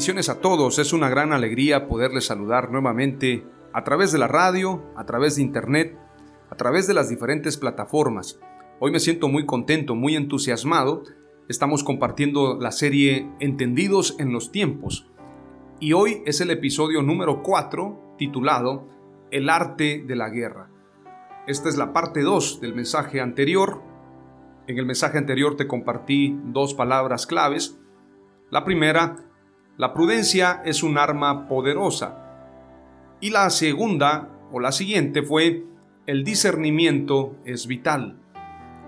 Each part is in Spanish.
Bendiciones a todos, es una gran alegría poderles saludar nuevamente a través de la radio, a través de internet, a través de las diferentes plataformas. Hoy me siento muy contento, muy entusiasmado. Estamos compartiendo la serie Entendidos en los tiempos. Y hoy es el episodio número 4 titulado El arte de la guerra. Esta es la parte 2 del mensaje anterior. En el mensaje anterior te compartí dos palabras claves. La primera, la prudencia es un arma poderosa. Y la segunda, o la siguiente, fue el discernimiento es vital.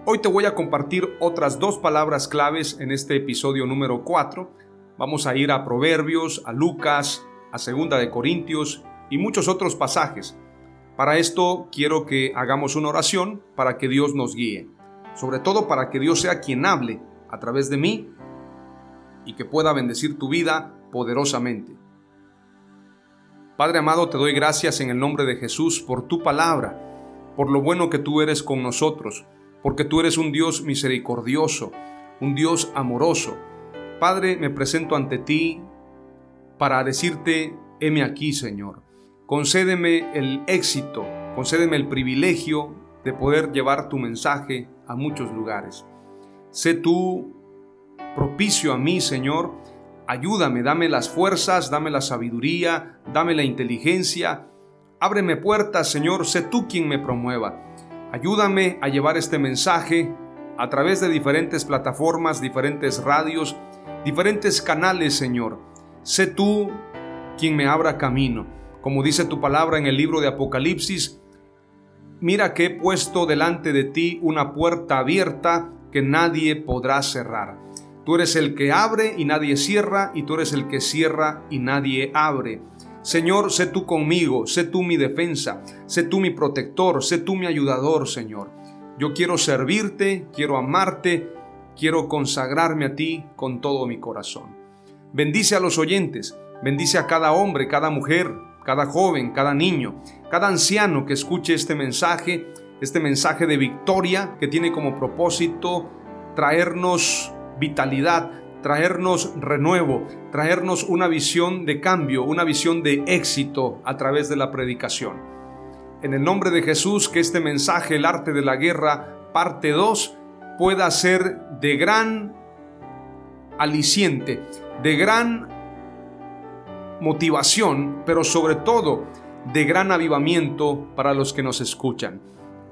Hoy te voy a compartir otras dos palabras claves en este episodio número 4. Vamos a ir a Proverbios, a Lucas, a Segunda de Corintios y muchos otros pasajes. Para esto quiero que hagamos una oración para que Dios nos guíe. Sobre todo para que Dios sea quien hable a través de mí y que pueda bendecir tu vida poderosamente. Padre amado, te doy gracias en el nombre de Jesús por tu palabra, por lo bueno que tú eres con nosotros, porque tú eres un Dios misericordioso, un Dios amoroso. Padre, me presento ante ti para decirte, heme aquí, Señor. Concédeme el éxito, concédeme el privilegio de poder llevar tu mensaje a muchos lugares. Sé tú propicio a mí, Señor, Ayúdame, dame las fuerzas, dame la sabiduría, dame la inteligencia. Ábreme puertas, Señor, sé tú quien me promueva. Ayúdame a llevar este mensaje a través de diferentes plataformas, diferentes radios, diferentes canales, Señor. Sé tú quien me abra camino. Como dice tu palabra en el libro de Apocalipsis, mira que he puesto delante de ti una puerta abierta que nadie podrá cerrar. Tú eres el que abre y nadie cierra, y tú eres el que cierra y nadie abre. Señor, sé tú conmigo, sé tú mi defensa, sé tú mi protector, sé tú mi ayudador, Señor. Yo quiero servirte, quiero amarte, quiero consagrarme a ti con todo mi corazón. Bendice a los oyentes, bendice a cada hombre, cada mujer, cada joven, cada niño, cada anciano que escuche este mensaje, este mensaje de victoria que tiene como propósito traernos vitalidad, traernos renuevo, traernos una visión de cambio, una visión de éxito a través de la predicación. En el nombre de Jesús, que este mensaje, el arte de la guerra, parte 2, pueda ser de gran aliciente, de gran motivación, pero sobre todo de gran avivamiento para los que nos escuchan.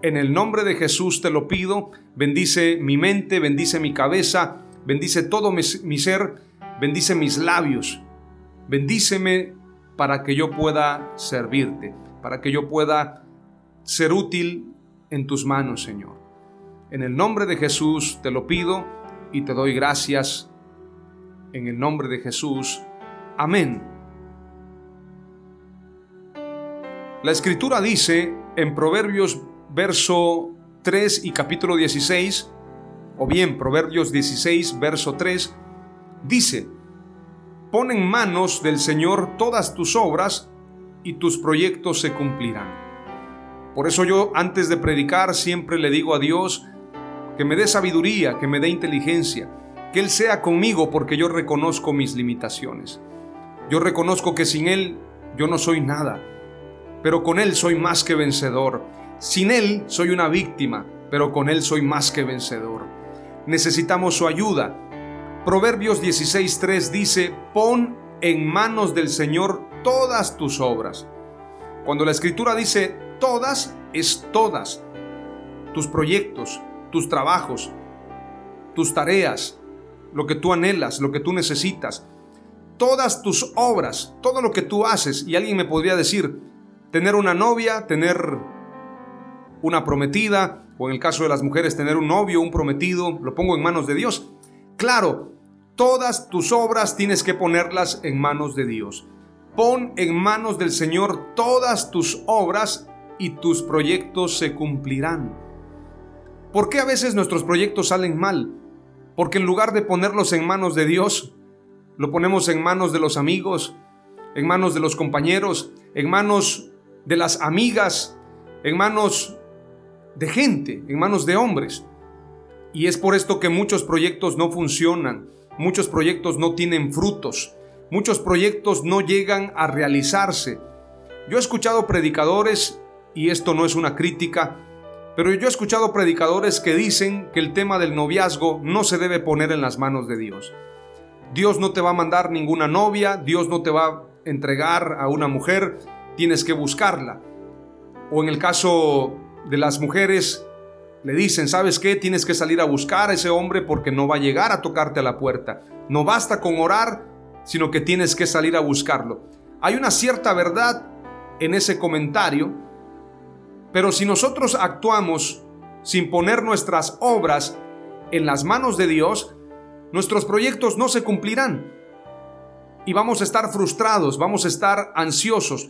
En el nombre de Jesús te lo pido, bendice mi mente, bendice mi cabeza, bendice todo mi, ser, bendice mis labios, bendíceme para que yo pueda servirte, para que yo pueda ser útil en tus manos, Señor. En el nombre de Jesús te lo pido y te doy gracias. En el nombre de Jesús. Amén. La escritura dice en Proverbios verso 3 y capítulo 16, o bien Proverbios 16, verso 3, dice, pon en manos del Señor todas tus obras y tus proyectos se cumplirán. Por eso yo antes de predicar siempre le digo a Dios que me dé sabiduría, que me dé inteligencia, que Él sea conmigo porque yo reconozco mis limitaciones. Yo reconozco que sin Él yo no soy nada, pero con Él soy más que vencedor. Sin Él soy una víctima, pero con Él soy más que vencedor. Necesitamos su ayuda. Proverbios 16.3 dice, pon en manos del Señor todas tus obras. Cuando la escritura dice todas, es todas. Tus proyectos, tus trabajos, tus tareas, lo que tú anhelas, lo que tú necesitas, todas tus obras, todo lo que tú haces. Y alguien me podría decir, tener una novia, tener una prometida, en el caso de las mujeres, tener un novio, un prometido, lo pongo en manos de Dios. Claro, todas tus obras tienes que ponerlas en manos de Dios. Pon en manos del Señor todas tus obras y tus proyectos se cumplirán. ¿Por qué a veces nuestros proyectos salen mal? Porque en lugar de ponerlos en manos de Dios, lo ponemos en manos de los amigos, en manos de los compañeros, en manos de las amigas, en manos de gente, en manos de hombres. Y es por esto que muchos proyectos no funcionan, muchos proyectos no tienen frutos, muchos proyectos no llegan a realizarse. Yo he escuchado predicadores, y esto no es una crítica, pero yo he escuchado predicadores que dicen que el tema del noviazgo no se debe poner en las manos de Dios. Dios no te va a mandar ninguna novia, Dios no te va a entregar a una mujer, tienes que buscarla. O en el caso de las mujeres, le dicen, ¿sabes qué? Tienes que salir a buscar a ese hombre porque no va a llegar a tocarte a la puerta. No basta con orar, sino que tienes que salir a buscarlo. Hay una cierta verdad en ese comentario, pero si nosotros actuamos sin poner nuestras obras en las manos de Dios, nuestros proyectos no se cumplirán. Y vamos a estar frustrados, vamos a estar ansiosos,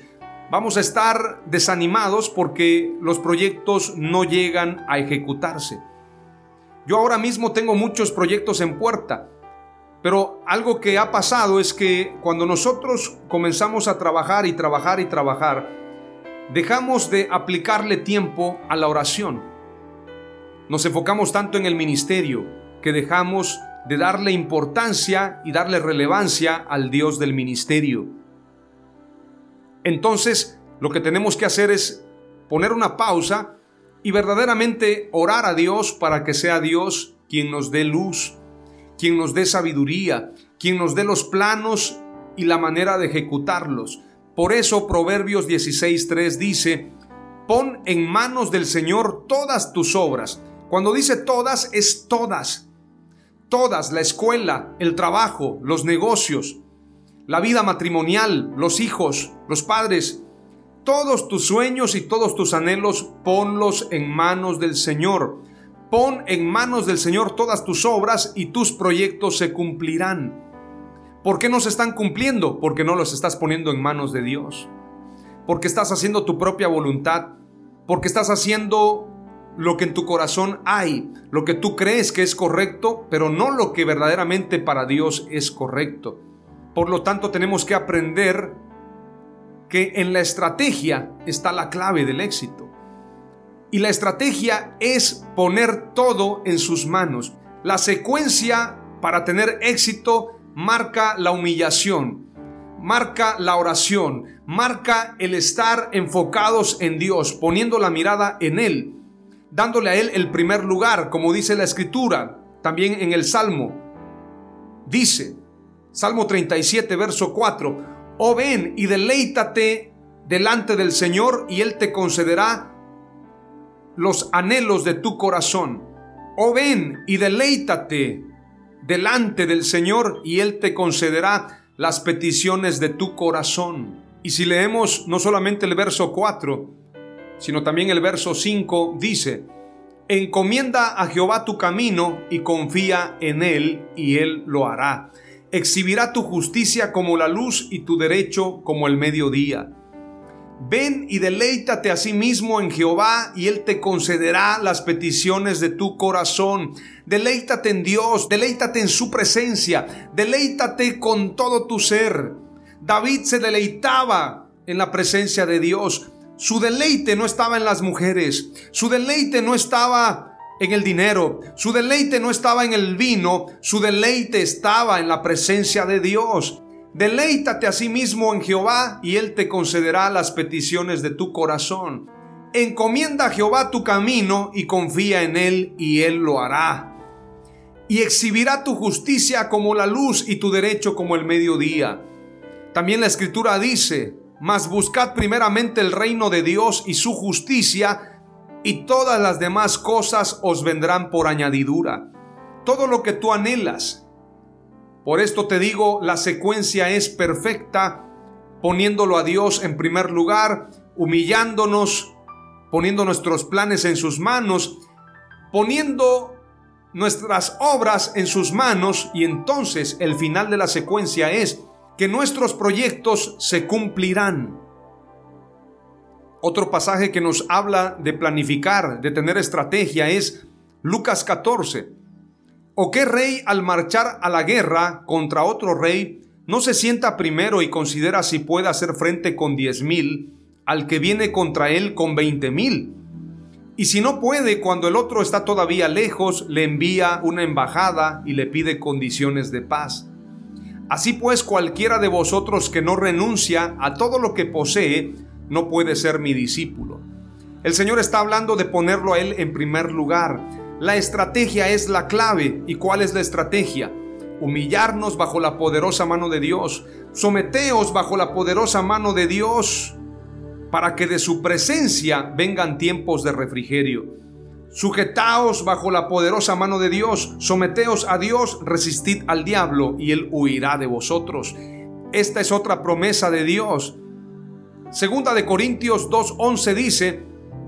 vamos a estar desanimados porque los proyectos no llegan a ejecutarse. Yo ahora mismo tengo muchos proyectos en puerta, pero algo que ha pasado es que cuando nosotros comenzamos a trabajar y trabajar y trabajar, dejamos de aplicarle tiempo a la oración. Nos enfocamos tanto en el ministerio que dejamos de darle importancia y darle relevancia al Dios del ministerio. Entonces, lo que tenemos que hacer es poner una pausa y verdaderamente orar a Dios para que sea Dios quien nos dé luz, quien nos dé sabiduría, quien nos dé los planos y la manera de ejecutarlos. Por eso Proverbios 16.3 dice, pon en manos del Señor todas tus obras. Cuando dice todas, es todas. Todas, la escuela, el trabajo, los negocios, la vida matrimonial, los hijos, los padres, todos tus sueños y todos tus anhelos, ponlos en manos del Señor. Pon en manos del Señor todas tus obras y tus proyectos se cumplirán. ¿Por qué no se están cumpliendo? Porque no los estás poniendo en manos de Dios. Porque estás haciendo tu propia voluntad. Porque estás haciendo lo que en tu corazón hay, lo que tú crees que es correcto, pero no lo que verdaderamente para Dios es correcto. Por lo tanto, tenemos que aprender que en la estrategia está la clave del éxito. Y la estrategia es poner todo en sus manos. La secuencia para tener éxito marca la humillación, marca la oración, marca el estar enfocados en Dios, poniendo la mirada en Él, dándole a Él el primer lugar, como dice la Escritura, también en el Salmo. Dice, Salmo 37, verso 4, oh ven y deleítate delante del Señor y Él te concederá los anhelos de tu corazón. Oh ven y deleítate delante del Señor y Él te concederá las peticiones de tu corazón. Y si leemos no solamente el verso 4, sino también el verso 5, dice, encomienda a Jehová tu camino y confía en Él y Él lo hará. Exhibirá tu justicia como la luz y tu derecho como el mediodía. Ven y deleítate a sí mismo en Jehová y Él te concederá las peticiones de tu corazón. Deleítate en Dios, deleítate en su presencia, deleítate con todo tu ser. David se deleitaba en la presencia de Dios. Su deleite no estaba en las mujeres, su deleite no estaba en el dinero, su deleite no estaba en el vino, su deleite estaba en la presencia de Dios. Deleítate a sí mismo en Jehová y Él te concederá las peticiones de tu corazón. Encomienda a Jehová tu camino y confía en Él y Él lo hará. Y exhibirá tu justicia como la luz y tu derecho como el mediodía. También la escritura dice, mas buscad primeramente el reino de Dios y su justicia, y todas las demás cosas os vendrán por añadidura. Todo lo que tú anhelas, por esto te digo, la secuencia es perfecta, poniéndolo a Dios en primer lugar, humillándonos, poniendo nuestros planes en sus manos, poniendo nuestras obras en sus manos y entonces el final de la secuencia es que nuestros proyectos se cumplirán. Otro pasaje que nos habla de planificar, de tener estrategia es Lucas 14. ¿O qué rey al marchar a la guerra contra otro rey no se sienta primero y considera si puede hacer frente con diez mil al que viene contra él con veinte mil? Y si no puede, cuando el otro está todavía lejos, le envía una embajada y le pide condiciones de paz. Así pues, cualquiera de vosotros que no renuncia a todo lo que posee, no puede ser mi discípulo. El Señor está hablando de ponerlo a Él en primer lugar, la estrategia es la clave. ¿Y cuál es la estrategia? Humillarnos bajo la poderosa mano de Dios. Someteos bajo la poderosa mano de Dios para que de su presencia vengan tiempos de refrigerio. Sujetaos bajo la poderosa mano de Dios, someteos a Dios, resistid al diablo y él huirá de vosotros. Esta es otra promesa de Dios. Segunda de Corintios 2:11 dice,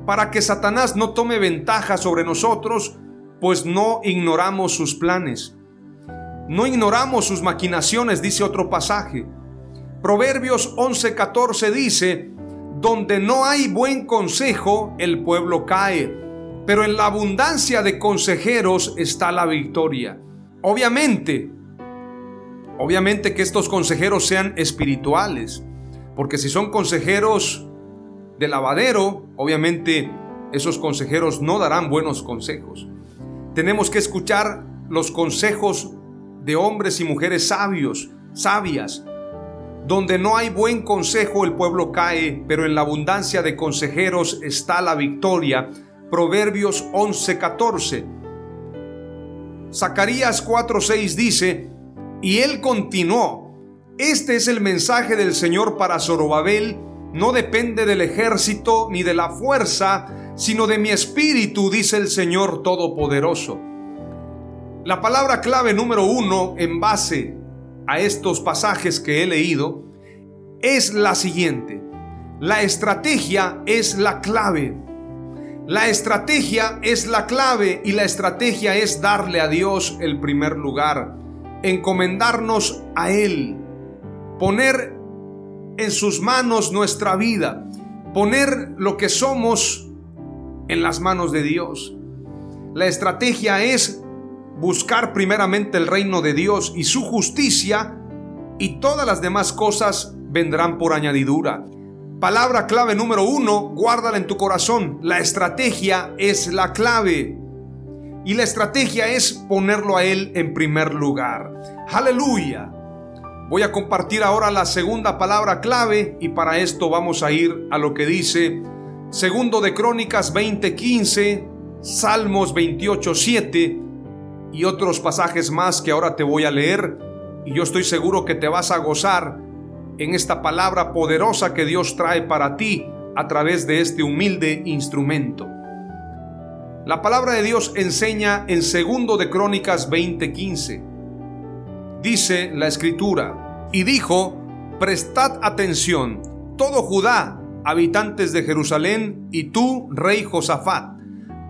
para que Satanás no tome ventaja sobre nosotros, pues no ignoramos sus planes. No ignoramos sus maquinaciones, dice otro pasaje. Proverbios 11:14 dice, donde no hay buen consejo, el pueblo cae, pero en la abundancia de consejeros está la victoria. Obviamente, obviamente que estos consejeros sean espirituales, porque si son consejeros de lavadero, obviamente esos consejeros no darán buenos consejos. Tenemos que escuchar los consejos de hombres y mujeres sabios, sabias. Donde no hay buen consejo el pueblo cae, pero en la abundancia de consejeros está la victoria. Proverbios 11:14. Zacarías 4:6 dice, y él continuó, este es el mensaje del Señor para Zorobabel, no depende del ejército ni de la fuerza, sino de mi espíritu, dice el Señor Todopoderoso. La palabra clave número uno en base a estos pasajes que he leído es la siguiente. La estrategia es la clave. La estrategia es la clave y la estrategia es darle a Dios el primer lugar, encomendarnos a Él, poner en sus manos nuestra vida, poner lo que somos en las manos de Dios. La estrategia es buscar primeramente el reino de Dios y su justicia y todas las demás cosas vendrán por añadidura. Palabra clave número uno, guárdala en tu corazón. La estrategia es la clave. Y la estrategia es ponerlo a Él en primer lugar. Aleluya. Voy a compartir ahora la segunda palabra clave y para esto vamos a ir a lo que dice segundo de Crónicas 20:15, Salmos 28:7 y otros pasajes más que ahora te voy a leer y yo estoy seguro que te vas a gozar en esta palabra poderosa que Dios trae para ti a través de este humilde instrumento. La palabra de Dios enseña en segundo de Crónicas 20:15 dice la escritura, y dijo, prestad atención, todo Judá, habitantes de Jerusalén, y tú, rey Josafat.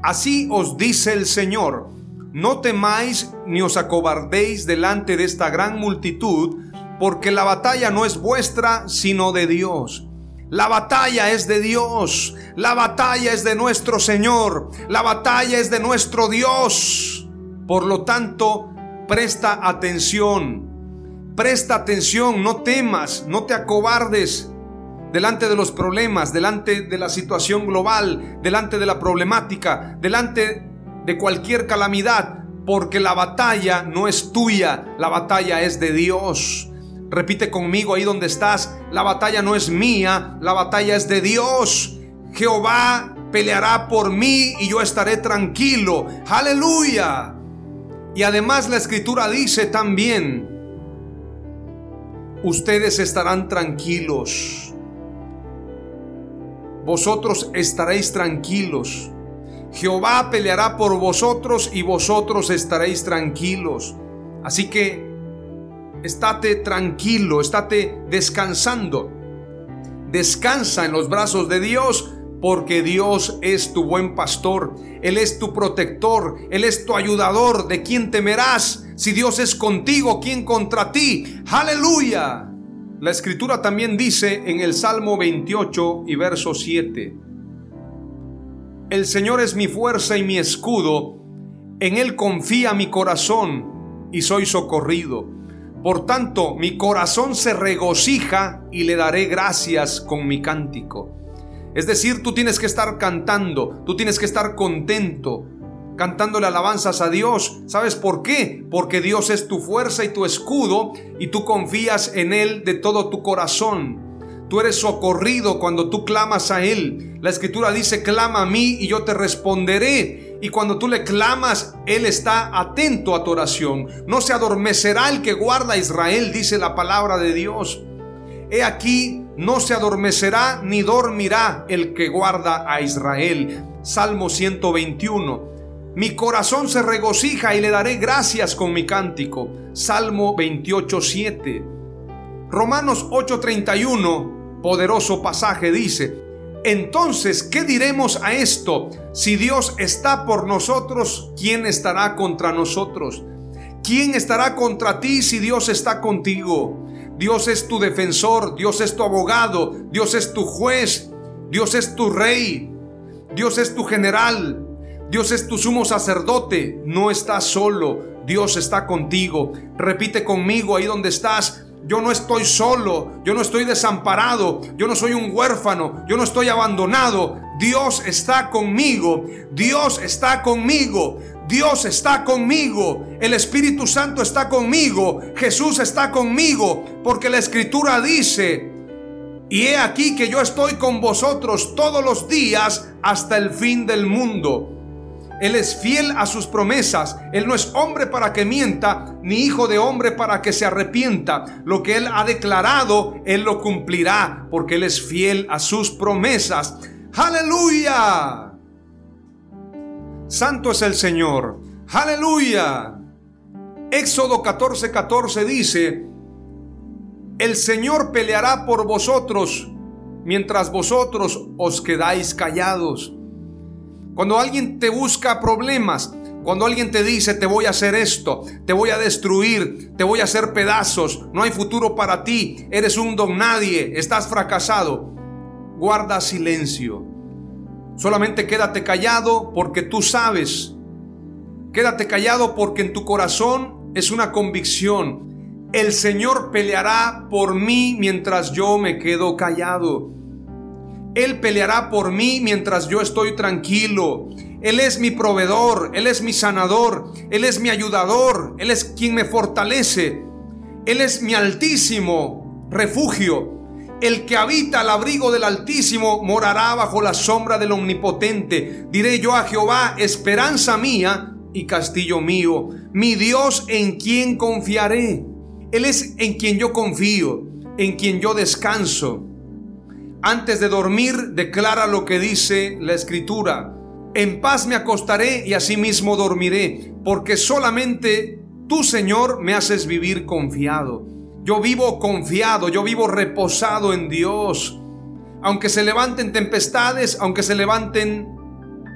Así os dice el Señor, no temáis ni os acobardéis delante de esta gran multitud, porque la batalla no es vuestra, sino de Dios. La batalla es de Dios, la batalla es de nuestro Señor, la batalla es de nuestro Dios. Por lo tanto, presta atención, presta atención, no temas, no te acobardes delante de los problemas, delante de la situación global, delante de la problemática, delante de cualquier calamidad, porque la batalla no es tuya, la batalla es de Dios. Repite conmigo ahí donde estás, la batalla no es mía, la batalla es de Dios. Jehová peleará por mí y yo estaré tranquilo. Aleluya. Y además la escritura dice también, ustedes estarán tranquilos. Vosotros estaréis tranquilos. Jehová peleará por vosotros y vosotros estaréis tranquilos. Así que estate tranquilo, estate descansando. Descansa en los brazos de Dios porque Dios es tu buen pastor, Él es tu protector, Él es tu ayudador, ¿de quién temerás? Si Dios es contigo, ¿quién contra ti? Aleluya. La escritura también dice en el Salmo 28 y verso 7, El Señor es mi fuerza y mi escudo, en Él confía mi corazón y soy socorrido. Por tanto, mi corazón se regocija y le daré gracias con mi cántico. Es decir, tú tienes que estar cantando, tú tienes que estar contento, cantándole alabanzas a Dios. ¿Sabes por qué? Porque Dios es tu fuerza y tu escudo y tú confías en Él de todo tu corazón. Tú eres socorrido cuando tú clamas a Él. La escritura dice, clama a mí y yo te responderé. Y cuando tú le clamas, Él está atento a tu oración. No se adormecerá el que guarda a Israel, dice la palabra de Dios. He aquí no se adormecerá ni dormirá el que guarda a Israel. Salmo 121. Mi corazón se regocija y le daré gracias con mi cántico. Salmo 28.7. Romanos 8.31, poderoso pasaje, dice, entonces, ¿qué diremos a esto? Si Dios está por nosotros, ¿quién estará contra nosotros? ¿Quién estará contra ti si Dios está contigo? Dios es tu defensor, Dios es tu abogado, Dios es tu juez, Dios es tu rey, Dios es tu general, Dios es tu sumo sacerdote. No estás solo, Dios está contigo. Repite conmigo ahí donde estás. Yo no estoy solo, yo no estoy desamparado, yo no soy un huérfano, yo no estoy abandonado. Dios está conmigo, Dios está conmigo. Dios está conmigo, el Espíritu Santo está conmigo, Jesús está conmigo, porque la Escritura dice, y he aquí que yo estoy con vosotros todos los días hasta el fin del mundo. Él es fiel a sus promesas. Él no es hombre para que mienta, ni hijo de hombre para que se arrepienta. Lo que Él ha declarado, Él lo cumplirá, porque Él es fiel a sus promesas. Aleluya. Santo es el Señor. Aleluya. Éxodo 14, 14 dice, el Señor peleará por vosotros mientras vosotros os quedáis callados. Cuando alguien te busca problemas, cuando alguien te dice te voy a hacer esto, te voy a destruir, te voy a hacer pedazos, no hay futuro para ti, eres un don nadie, estás fracasado, guarda silencio. Solamente quédate callado porque tú sabes. Quédate callado porque en tu corazón es una convicción. El Señor peleará por mí mientras yo me quedo callado. Él peleará por mí mientras yo estoy tranquilo. Él es mi proveedor, Él es mi sanador, Él es mi ayudador, Él es quien me fortalece. Él es mi altísimo refugio. El que habita al abrigo del Altísimo morará bajo la sombra del Omnipotente. Diré yo a Jehová, esperanza mía y castillo mío, mi Dios en quien confiaré. Él es en quien yo confío, en quien yo descanso. Antes de dormir, declara lo que dice la Escritura. En paz me acostaré y asimismo dormiré, porque solamente tú, Señor, me haces vivir confiado. Yo vivo confiado, yo vivo reposado en Dios. Aunque se levanten tempestades, aunque se levanten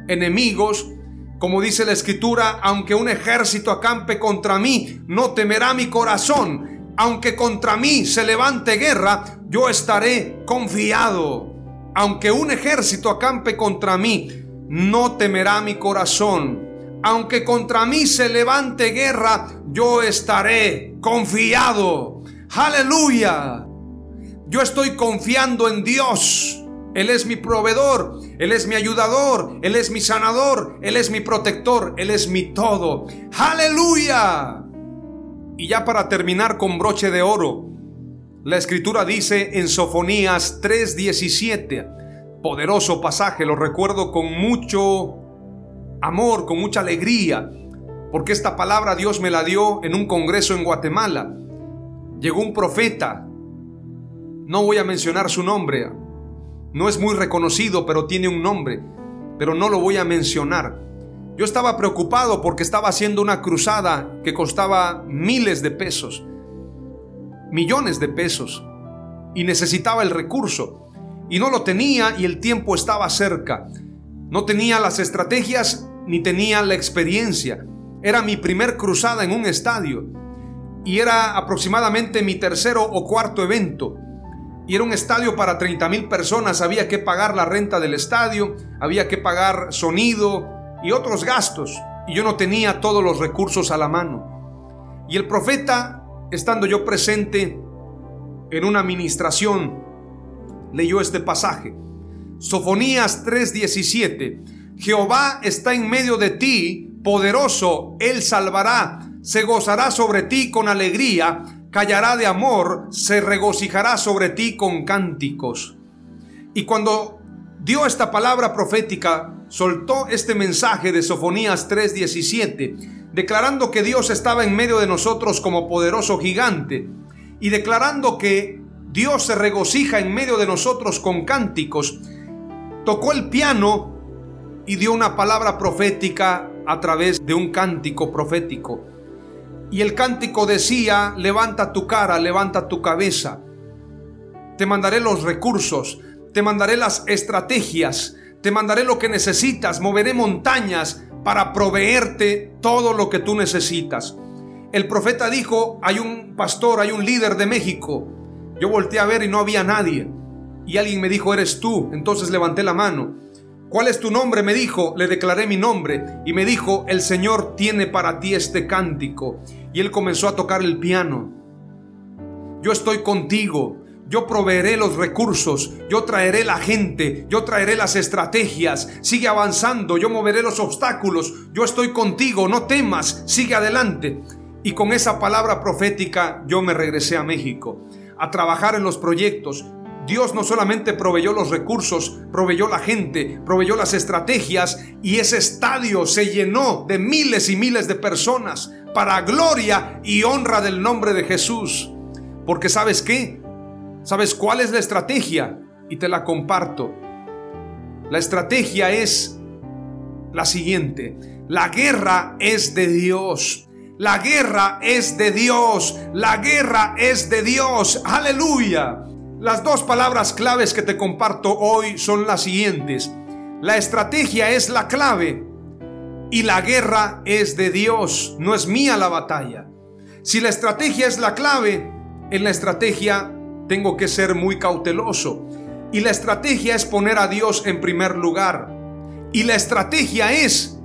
enemigos, como dice la escritura, aunque un ejército acampe contra mí, no temerá mi corazón. Aunque contra mí se levante guerra, yo estaré confiado. Aunque un ejército acampe contra mí, no temerá mi corazón. Aunque contra mí se levante guerra, yo estaré confiado. Aleluya. Yo estoy confiando en Dios. Él es mi proveedor, Él es mi ayudador, Él es mi sanador, Él es mi protector, Él es mi todo. Aleluya. Y ya para terminar con broche de oro, La escritura dice en Sofonías 3:17, poderoso pasaje, lo recuerdo con mucho amor, con mucha alegría, porque esta palabra Dios me la dio en un congreso en Guatemala. Llegó un profeta, no voy a mencionar su nombre, no es muy reconocido, pero tiene un nombre, pero no lo voy a mencionar. Yo estaba preocupado porque estaba haciendo una cruzada que costaba miles de pesos millones de pesos y necesitaba el recurso y no lo tenía y el tiempo estaba cerca. No tenía las estrategias ni tenía la experiencia. Era mi primer cruzada en un estadio y era aproximadamente mi tercero o cuarto evento. Y era un estadio para 30 mil personas, había que pagar la renta del estadio, había que pagar sonido y otros gastos. Y yo no tenía todos los recursos a la mano. Y el profeta estando yo presente en una administración, leyó este pasaje. Sofonías 3:17. Jehová está en medio de ti, poderoso, él salvará, se gozará sobre ti con alegría, callará de amor, se regocijará sobre ti con cánticos. Y cuando dio esta palabra profética, soltó este mensaje de Sofonías 3:17 declarando que Dios estaba en medio de nosotros como poderoso gigante y declarando que Dios se regocija en medio de nosotros con cánticos, tocó el piano y dio una palabra profética a través de un cántico profético. Y el cántico decía, levanta tu cara, levanta tu cabeza, te mandaré los recursos, te mandaré las estrategias, te mandaré lo que necesitas, moveré montañas, para proveerte todo lo que tú necesitas. El profeta dijo, hay un pastor, hay un líder de México. Yo volteé a ver y no había nadie. Y alguien me dijo, eres tú. Entonces levanté la mano. ¿Cuál es tu nombre? Me dijo, le declaré mi nombre y me dijo, el Señor tiene para ti este cántico. Y él comenzó a tocar el piano. Yo estoy contigo, yo proveeré los recursos, yo traeré la gente, yo traeré las estrategias, sigue avanzando, yo moveré los obstáculos, yo estoy contigo, no temas, sigue adelante. Y con esa palabra profética yo me regresé a México a trabajar en los proyectos. Dios no solamente proveyó los recursos, proveyó la gente, proveyó las estrategias y ese estadio se llenó de miles y miles de personas para gloria y honra del nombre de Jesús. Porque sabes qué? ¿Sabes cuál es la estrategia? Y te la comparto. La estrategia es la siguiente. La guerra es de Dios. La guerra es de Dios. La guerra es de Dios. Aleluya. Las dos palabras claves que te comparto hoy son las siguientes. La estrategia es la clave y la guerra es de Dios. No es mía la batalla. Si la estrategia es la clave, en la estrategia tengo que ser muy cauteloso. Y la estrategia es poner a Dios en primer lugar. Y la estrategia es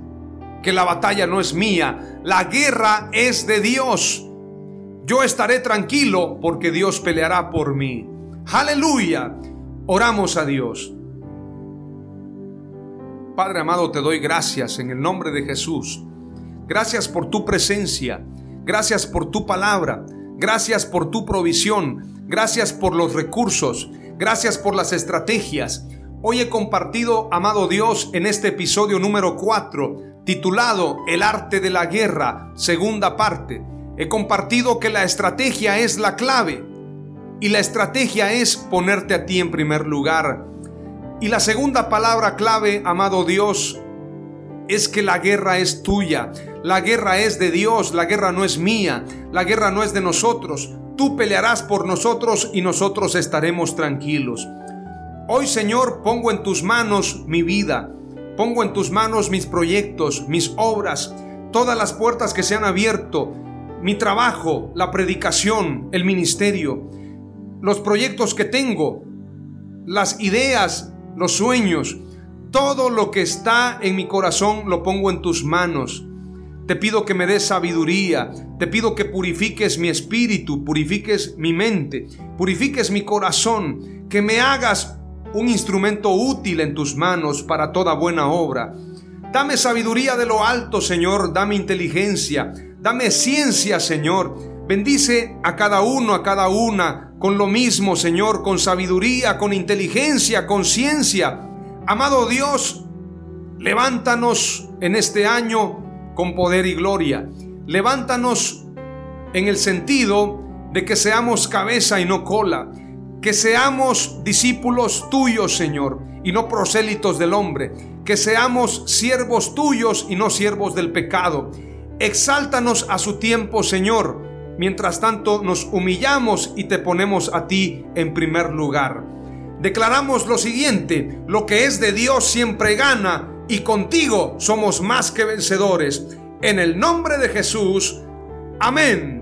que la batalla no es mía, la guerra es de Dios. Yo estaré tranquilo porque Dios peleará por mí. Aleluya. Oramos a Dios. Padre amado, te doy gracias en el nombre de Jesús. Gracias por tu presencia. Gracias por tu palabra. Gracias por tu provisión. Gracias por los recursos. Gracias por las estrategias. Hoy he compartido, amado Dios, en este episodio número 4, titulado El arte de la guerra, segunda parte. He compartido que la estrategia es la clave y la estrategia es ponerte a ti en primer lugar. Y la segunda palabra clave, amado Dios, es que la guerra es tuya. La guerra es de Dios, la guerra no es mía, la guerra no es de nosotros. Tú pelearás por nosotros y nosotros estaremos tranquilos. Hoy Señor pongo en tus manos mi vida, pongo en tus manos mis proyectos, mis obras, todas las puertas que se han abierto, mi trabajo, la predicación, el ministerio, los proyectos que tengo, las ideas, los sueños, todo lo que está en mi corazón lo pongo en tus manos. Te pido que me des sabiduría, te pido que purifiques mi espíritu, purifiques mi mente, purifiques mi corazón, que me hagas un instrumento útil en tus manos para toda buena obra. Dame sabiduría de lo alto, Señor, dame inteligencia, dame ciencia, Señor. Bendice a cada uno, a cada una, con lo mismo, Señor, con sabiduría, con inteligencia, con ciencia. Amado Dios, levántanos en este año con poder y gloria. Levántanos en el sentido de que seamos cabeza y no cola, que seamos discípulos tuyos, Señor, y no prosélitos del hombre, que seamos siervos tuyos y no siervos del pecado. Exáltanos a su tiempo, Señor. Mientras tanto, nos humillamos y te ponemos a ti en primer lugar. Declaramos lo siguiente, lo que es de Dios siempre gana y contigo somos más que vencedores. En el nombre de Jesús. Amén.